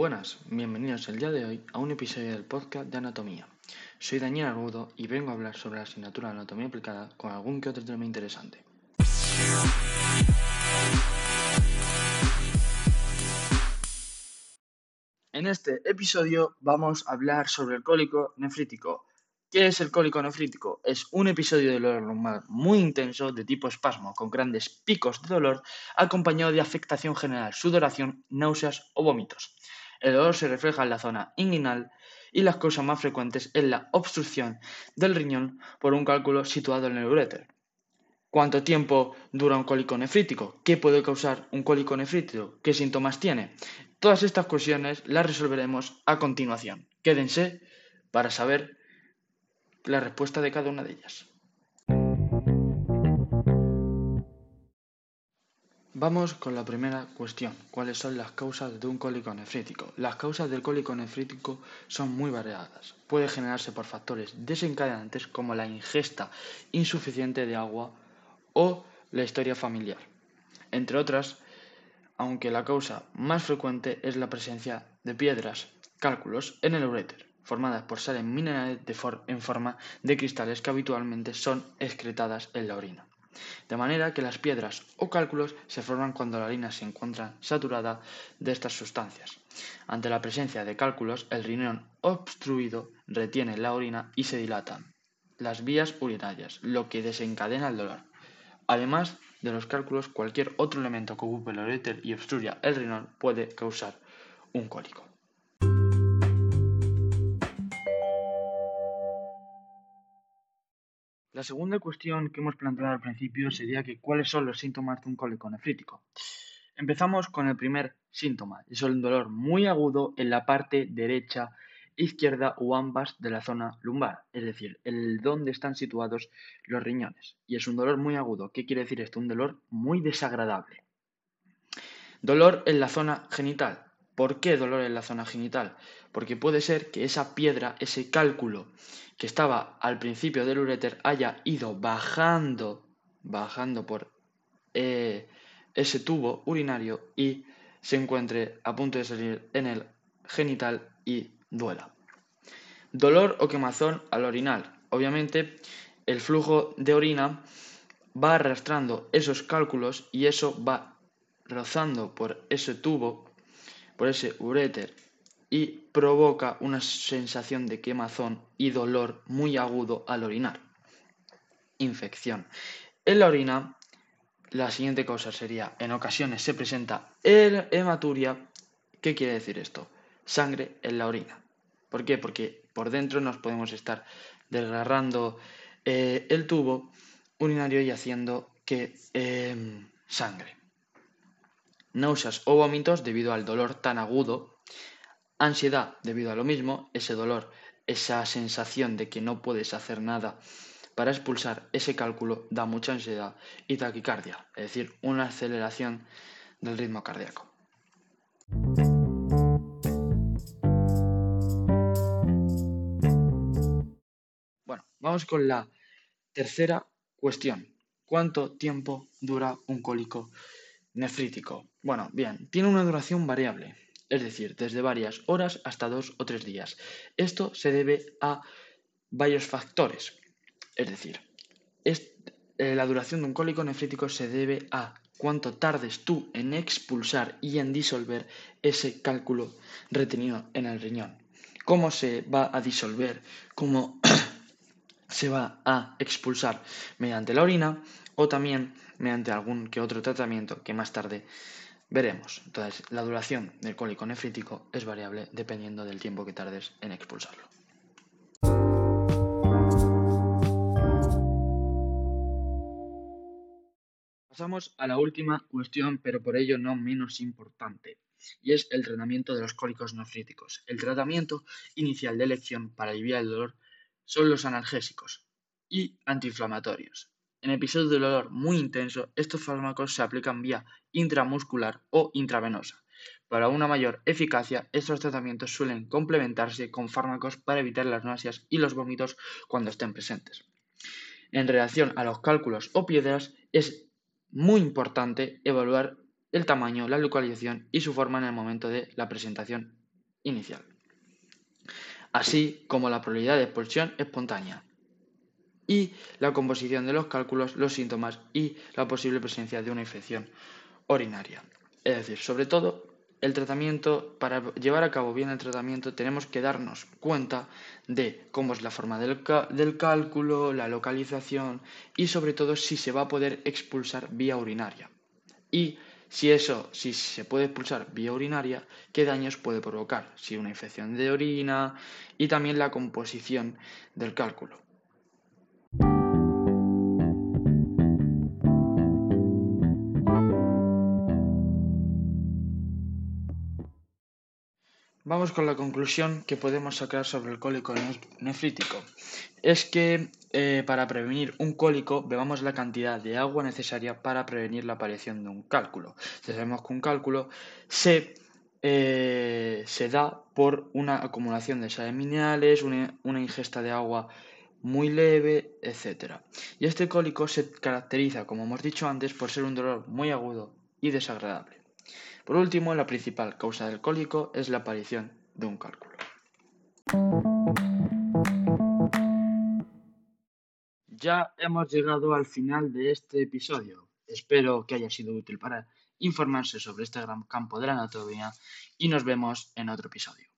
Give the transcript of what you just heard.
Buenas, bienvenidos el día de hoy a un episodio del podcast de anatomía. Soy Daniel Argudo y vengo a hablar sobre la asignatura de anatomía aplicada con algún que otro tema interesante. En este episodio vamos a hablar sobre el cólico nefrítico. ¿Qué es el cólico nefrítico? Es un episodio de dolor lumbar muy intenso de tipo espasmo, con grandes picos de dolor, acompañado de afectación general, sudoración, náuseas o vómitos. El dolor se refleja en la zona inguinal y las causas más frecuentes es la obstrucción del riñón por un cálculo situado en el uréter. ¿Cuánto tiempo dura un cólico nefrítico? ¿Qué puede causar un cólico nefrítico? ¿Qué síntomas tiene? Todas estas cuestiones las resolveremos a continuación. Quédense para saber la respuesta de cada una de ellas. Vamos con la primera cuestión. ¿Cuáles son las causas de un cólico nefrítico? Las causas del cólico nefrítico son muy variadas. Puede generarse por factores desencadenantes como la ingesta insuficiente de agua o la historia familiar. Entre otras, aunque la causa más frecuente es la presencia de piedras, cálculos en el uréter, formadas por sales minerales en forma de cristales que habitualmente son excretadas en la orina. De manera que las piedras o cálculos se forman cuando la orina se encuentra saturada de estas sustancias. Ante la presencia de cálculos, el riñón obstruido retiene la orina y se dilatan las vías urinarias, lo que desencadena el dolor. Además de los cálculos, cualquier otro elemento que ocupe el uréter y obstruya el riñón puede causar un cólico. La segunda cuestión que hemos planteado al principio sería que cuáles son los síntomas de un cólico nefrítico. Empezamos con el primer síntoma, es el dolor muy agudo en la parte derecha, izquierda o ambas de la zona lumbar, es decir, el donde están situados los riñones. Y es un dolor muy agudo. ¿Qué quiere decir esto? Un dolor muy desagradable. Dolor en la zona genital. ¿Por qué dolor en la zona genital? Porque puede ser que esa piedra, ese cálculo que estaba al principio del uréter haya ido bajando, bajando por eh, ese tubo urinario y se encuentre a punto de salir en el genital y duela. Dolor o quemazón al orinar. Obviamente el flujo de orina va arrastrando esos cálculos y eso va rozando por ese tubo por ese uréter y provoca una sensación de quemazón y dolor muy agudo al orinar. Infección. En la orina, la siguiente cosa sería, en ocasiones se presenta hematuria. ¿Qué quiere decir esto? Sangre en la orina. ¿Por qué? Porque por dentro nos podemos estar desgarrando eh, el tubo urinario y haciendo que eh, sangre náuseas o vómitos debido al dolor tan agudo, ansiedad debido a lo mismo, ese dolor, esa sensación de que no puedes hacer nada para expulsar ese cálculo da mucha ansiedad y taquicardia, es decir, una aceleración del ritmo cardíaco. Bueno, vamos con la tercera cuestión. ¿Cuánto tiempo dura un cólico Nefrítico. Bueno, bien, tiene una duración variable, es decir, desde varias horas hasta dos o tres días. Esto se debe a varios factores, es decir, eh, la duración de un cólico nefrítico se debe a cuánto tardes tú en expulsar y en disolver ese cálculo retenido en el riñón. ¿Cómo se va a disolver? ¿Cómo se va a expulsar? Mediante la orina o también mediante algún que otro tratamiento que más tarde veremos. Entonces, la duración del cólico nefrítico es variable dependiendo del tiempo que tardes en expulsarlo. Pasamos a la última cuestión, pero por ello no menos importante, y es el tratamiento de los cólicos nefríticos. El tratamiento inicial de elección para aliviar el dolor son los analgésicos y antiinflamatorios. En episodios de dolor muy intenso, estos fármacos se aplican vía intramuscular o intravenosa. Para una mayor eficacia, estos tratamientos suelen complementarse con fármacos para evitar las náuseas y los vómitos cuando estén presentes. En relación a los cálculos o piedras, es muy importante evaluar el tamaño, la localización y su forma en el momento de la presentación inicial, así como la probabilidad de expulsión espontánea y la composición de los cálculos, los síntomas y la posible presencia de una infección urinaria. Es decir, sobre todo el tratamiento, para llevar a cabo bien el tratamiento tenemos que darnos cuenta de cómo es la forma del, del, cálculo, la localización y sobre todo si se va a poder expulsar vía urinaria. Y si eso, si se puede expulsar vía urinaria, qué daños puede provocar, si una infección de orina y también la composición del cálculo. Vamos con la conclusión que podemos sacar sobre el cólico nefrítico. Es que eh, para prevenir un cólico bebamos la cantidad de agua necesaria para prevenir la aparición de un cálculo. Sabemos que un cálculo se, eh, se da por una acumulación de sales minerales, una, una ingesta de agua muy leve, etc. Y este cólico se caracteriza, como hemos dicho antes, por ser un dolor muy agudo y desagradable. Por último, la principal causa del cólico es la aparición de un cálculo. Ya hemos llegado al final de este episodio. Espero que haya sido útil para informarse sobre este gran campo de la anatomía y nos vemos en otro episodio.